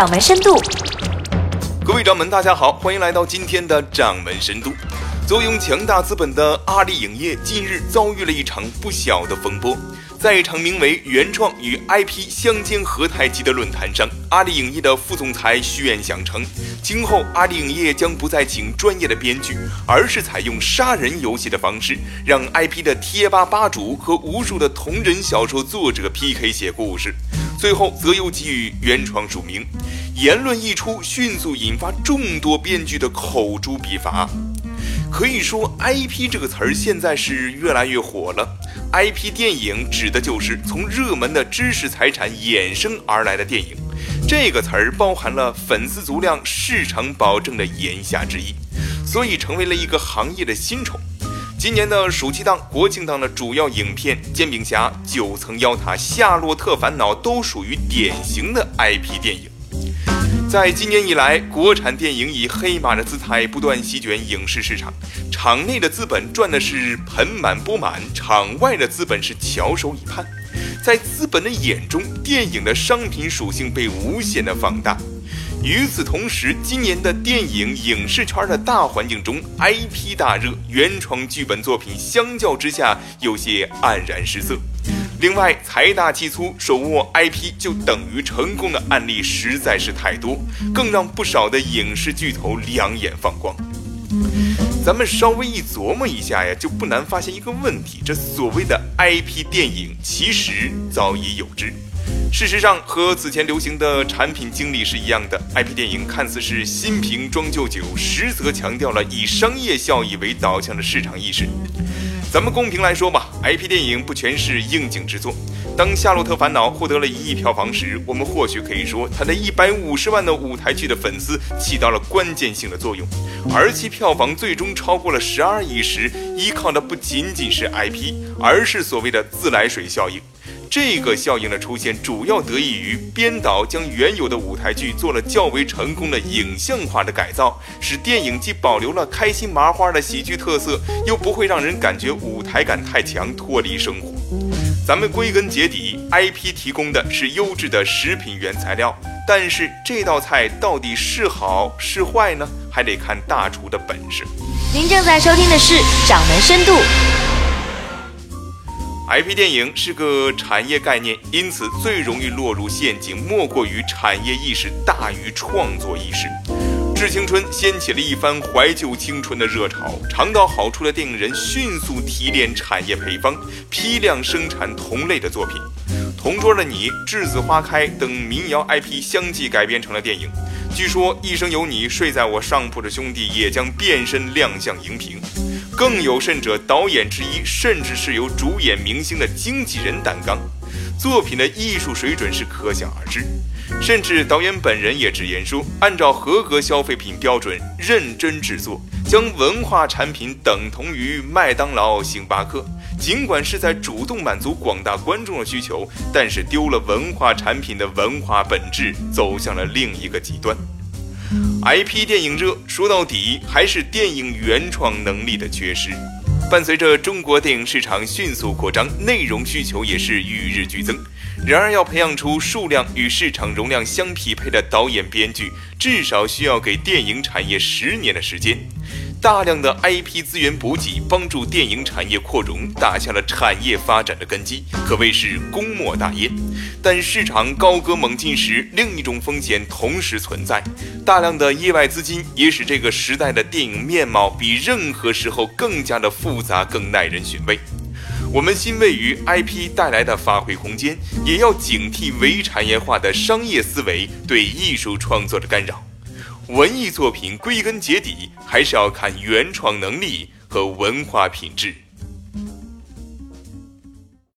掌门深度。各位掌门，大家好，欢迎来到今天的掌门深度。坐拥强大资本的阿里影业近日遭遇了一场不小的风波。在一场名为“原创与 IP 相煎何太急”的论坛上，阿里影业的副总裁徐远想称，今后阿里影业将不再请专业的编剧，而是采用杀人游戏的方式，让 IP 的贴吧吧主和无数的同人小说作者 PK 写故事，最后则又给予原创署名。言论一出，迅速引发众多编剧的口诛笔伐。可以说，IP 这个词儿现在是越来越火了。IP 电影指的就是从热门的知识财产衍生而来的电影。这个词儿包含了粉丝足量、市场保证的言下之意，所以成为了一个行业的新宠。今年的暑期档、国庆档的主要影片《煎饼侠》《九层妖塔》《夏洛特烦恼》都属于典型的 IP 电影。在今年以来，国产电影以黑马的姿态不断席卷影视市场，场内的资本赚的是盆满钵满，场外的资本是翘首以盼。在资本的眼中，电影的商品属性被无限的放大。与此同时，今年的电影影视圈的大环境中，IP 大热，原创剧本作品相较之下有些黯然失色。另外，财大气粗、手握 IP 就等于成功的案例实在是太多，更让不少的影视巨头两眼放光。咱们稍微一琢磨一下呀，就不难发现一个问题：这所谓的 IP 电影，其实早已有之。事实上，和此前流行的产品经理是一样的，IP 电影看似是新瓶装旧酒，实则强调了以商业效益为导向的市场意识。咱们公平来说吧，IP 电影不全是应景之作。当《夏洛特烦恼》获得了一亿票房时，我们或许可以说，它的一百五十万的舞台剧的粉丝起到了关键性的作用。而其票房最终超过了十二亿时，依靠的不仅仅是 IP，而是所谓的自来水效应。这个效应的出现，主要得益于编导将原有的舞台剧做了较为成功的影像化的改造，使电影既保留了开心麻花的喜剧特色，又不会让人感觉舞台感太强，脱离生活。咱们归根结底，IP 提供的是优质的食品原材料，但是这道菜到底是好是坏呢？还得看大厨的本事。您正在收听的是《掌门深度》。IP 电影是个产业概念，因此最容易落入陷阱，莫过于产业意识大于创作意识。致青春掀起了一番怀旧青春的热潮，尝到好处的电影人迅速提炼产业配方，批量生产同类的作品。《同桌的你》《栀子花开》等民谣 IP 相继改编成了电影。据说《一生有你》睡在我上铺的兄弟也将变身亮相荧屏。更有甚者，导演之一甚至是由主演明星的经纪人担纲，作品的艺术水准是可想而知。甚至导演本人也直言说，按照合格消费品标准认真制作，将文化产品等同于麦当劳、星巴克。尽管是在主动满足广大观众的需求，但是丢了文化产品的文化本质，走向了另一个极端。IP 电影热，说到底还是电影原创能力的缺失。伴随着中国电影市场迅速扩张，内容需求也是与日俱增。然而，要培养出数量与市场容量相匹配的导演、编剧，至少需要给电影产业十年的时间。大量的 IP 资源补给，帮助电影产业扩容，打下了产业发展的根基，可谓是功莫大焉。但市场高歌猛进时，另一种风险同时存在：大量的业外资金也使这个时代的电影面貌比任何时候更加的复杂，更耐人寻味。我们欣慰于 IP 带来的发挥空间，也要警惕伪产业化的商业思维对艺术创作的干扰。文艺作品归根结底还是要看原创能力和文化品质。